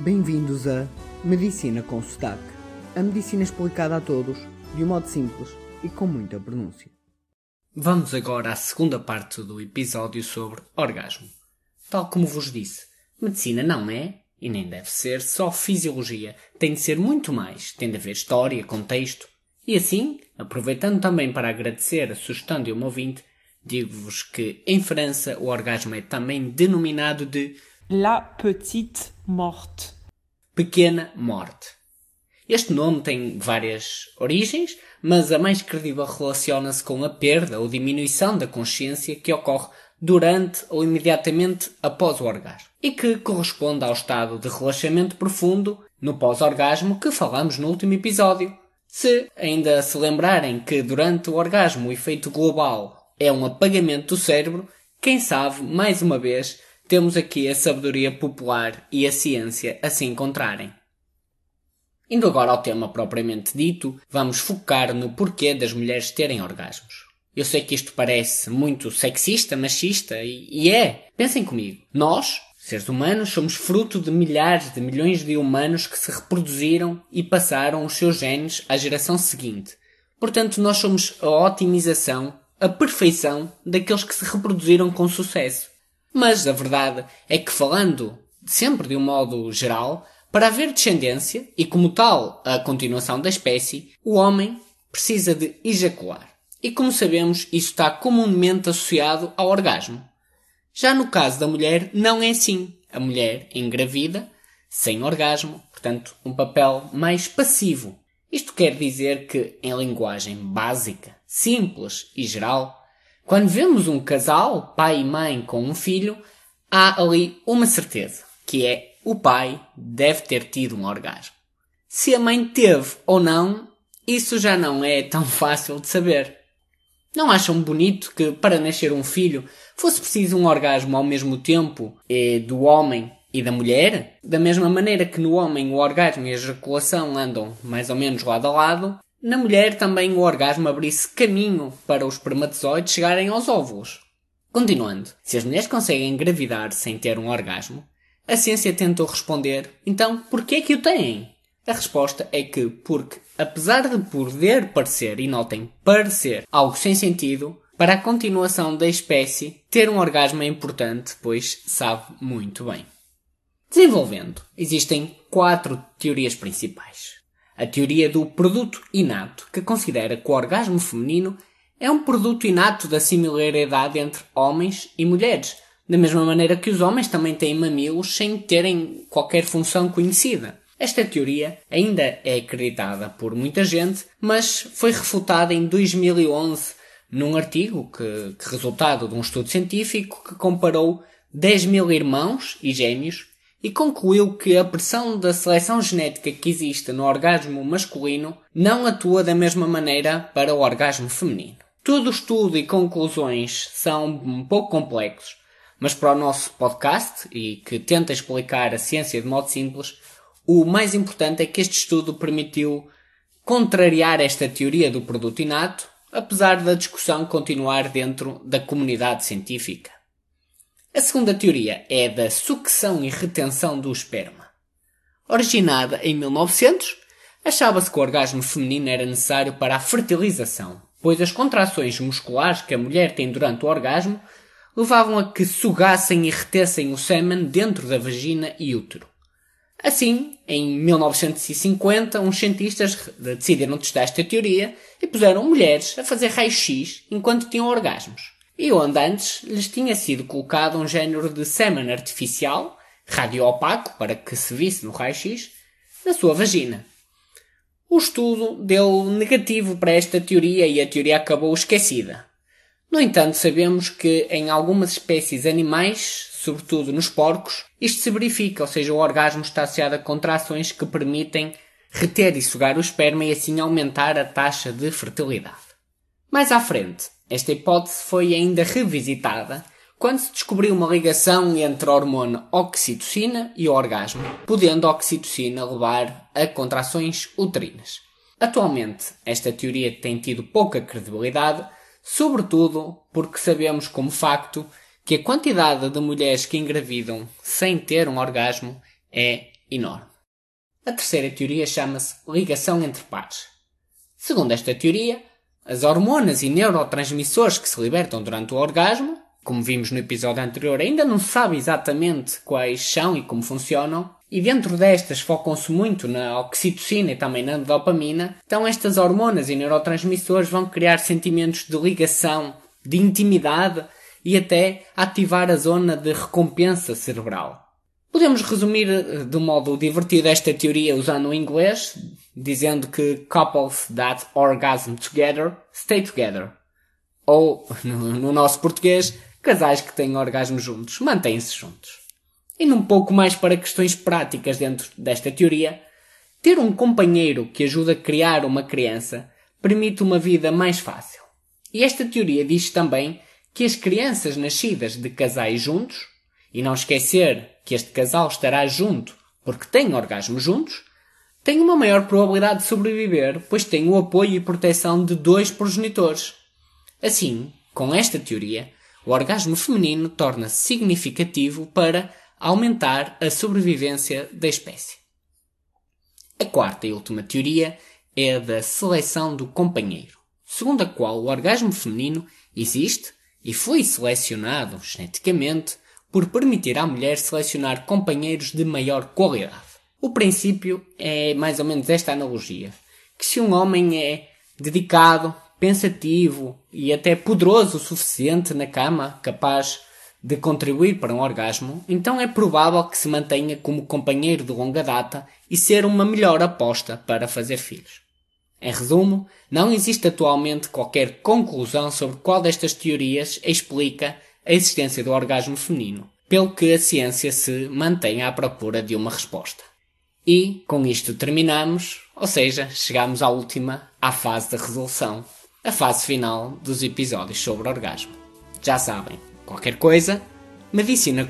Bem-vindos a Medicina com Sotaque. A medicina explicada a todos, de um modo simples e com muita pronúncia. Vamos agora à segunda parte do episódio sobre orgasmo. Tal como vos disse, medicina não é, e nem deve ser, só fisiologia. Tem de ser muito mais. Tem de haver história, contexto. E assim, aproveitando também para agradecer a sugestão de um ouvinte, digo-vos que em França o orgasmo é também denominado de La Petite Morte. Pequena Morte. Este nome tem várias origens, mas a mais credível relaciona-se com a perda ou diminuição da consciência que ocorre durante ou imediatamente após o orgasmo e que corresponde ao estado de relaxamento profundo no pós-orgasmo que falamos no último episódio. Se ainda se lembrarem que durante o orgasmo o efeito global é um apagamento do cérebro, quem sabe, mais uma vez, temos aqui a sabedoria popular e a ciência a se encontrarem. Indo agora ao tema propriamente dito, vamos focar no porquê das mulheres terem orgasmos. Eu sei que isto parece muito sexista, machista, e, é. Pensem comigo. Nós, seres humanos, somos fruto de milhares de milhões de humanos que se reproduziram e passaram os seus genes à geração seguinte. Portanto, nós somos a otimização, a perfeição daqueles que se reproduziram com sucesso. Mas a verdade é que, falando sempre de um modo geral, para haver descendência e, como tal, a continuação da espécie, o homem precisa de ejacular. E como sabemos, isso está comumente associado ao orgasmo. Já no caso da mulher, não é assim. A mulher engravida, sem orgasmo, portanto, um papel mais passivo. Isto quer dizer que, em linguagem básica, simples e geral, quando vemos um casal, pai e mãe com um filho, há ali uma certeza, que é o pai deve ter tido um orgasmo. Se a mãe teve ou não, isso já não é tão fácil de saber. Não acham bonito que para nascer um filho fosse preciso um orgasmo ao mesmo tempo eh, do homem e da mulher? Da mesma maneira que no homem o orgasmo e a ejaculação andam mais ou menos lado a lado, na mulher também o orgasmo abrisse caminho para os espermatozoides chegarem aos óvulos. Continuando, se as mulheres conseguem engravidar sem ter um orgasmo, a ciência tentou responder, então por que é que o têm? A resposta é que, porque, apesar de poder parecer, e notem, parecer, algo sem sentido, para a continuação da espécie, ter um orgasmo é importante, pois sabe muito bem. Desenvolvendo, existem quatro teorias principais a teoria do produto inato, que considera que o orgasmo feminino é um produto inato da similaridade entre homens e mulheres, da mesma maneira que os homens também têm mamilos sem terem qualquer função conhecida. Esta teoria ainda é acreditada por muita gente, mas foi refutada em 2011 num artigo que, que resultado de um estudo científico que comparou 10 mil irmãos e gêmeos e concluiu que a pressão da seleção genética que existe no orgasmo masculino não atua da mesma maneira para o orgasmo feminino. Todo o estudo e conclusões são um pouco complexos, mas para o nosso podcast, e que tenta explicar a ciência de modo simples, o mais importante é que este estudo permitiu contrariar esta teoria do produto inato, apesar da discussão continuar dentro da comunidade científica. A segunda teoria é da sucção e retenção do esperma. Originada em 1900, achava-se que o orgasmo feminino era necessário para a fertilização, pois as contrações musculares que a mulher tem durante o orgasmo levavam a que sugassem e retessem o sêmen dentro da vagina e útero. Assim, em 1950, uns cientistas decidiram testar esta teoria e puseram mulheres a fazer raio-x enquanto tinham orgasmos e onde antes lhes tinha sido colocado um género de sêmen artificial, radioopaco, para que se visse no raio-x, na sua vagina. O estudo deu negativo para esta teoria e a teoria acabou esquecida. No entanto, sabemos que em algumas espécies animais, sobretudo nos porcos, isto se verifica, ou seja, o orgasmo está associado a contrações que permitem reter e sugar o esperma e assim aumentar a taxa de fertilidade. Mais à frente, esta hipótese foi ainda revisitada quando se descobriu uma ligação entre a hormona oxitocina e o orgasmo, podendo a oxitocina levar a contrações uterinas. Atualmente, esta teoria tem tido pouca credibilidade, sobretudo porque sabemos como facto que a quantidade de mulheres que engravidam sem ter um orgasmo é enorme. A terceira teoria chama-se ligação entre pares. Segundo esta teoria, as hormonas e neurotransmissores que se libertam durante o orgasmo, como vimos no episódio anterior, ainda não se sabe exatamente quais são e como funcionam, e dentro destas focam-se muito na oxitocina e também na dopamina, então estas hormonas e neurotransmissores vão criar sentimentos de ligação, de intimidade e até ativar a zona de recompensa cerebral. Podemos resumir eh, de modo divertido esta teoria usando o inglês, dizendo que couples that orgasm together stay together. Ou, no, no nosso português, casais que têm orgasmo juntos mantêm-se juntos. Indo um pouco mais para questões práticas dentro desta teoria, ter um companheiro que ajuda a criar uma criança permite uma vida mais fácil. E esta teoria diz também que as crianças nascidas de casais juntos, e não esquecer que este casal estará junto porque têm orgasmo juntos, têm uma maior probabilidade de sobreviver, pois têm o apoio e proteção de dois progenitores. Assim, com esta teoria, o orgasmo feminino torna-se significativo para aumentar a sobrevivência da espécie. A quarta e última teoria é a da seleção do companheiro, segundo a qual o orgasmo feminino existe e foi selecionado geneticamente por permitir à mulher selecionar companheiros de maior qualidade. O princípio é mais ou menos esta analogia: que se um homem é dedicado, pensativo e até poderoso o suficiente na cama, capaz de contribuir para um orgasmo, então é provável que se mantenha como companheiro de longa data e ser uma melhor aposta para fazer filhos. Em resumo, não existe atualmente qualquer conclusão sobre qual destas teorias explica a existência do orgasmo feminino, pelo que a ciência se mantém à procura de uma resposta. E com isto terminamos, ou seja, chegamos à última, à fase da resolução, a fase final dos episódios sobre orgasmo. Já sabem, Qualquer coisa, medicina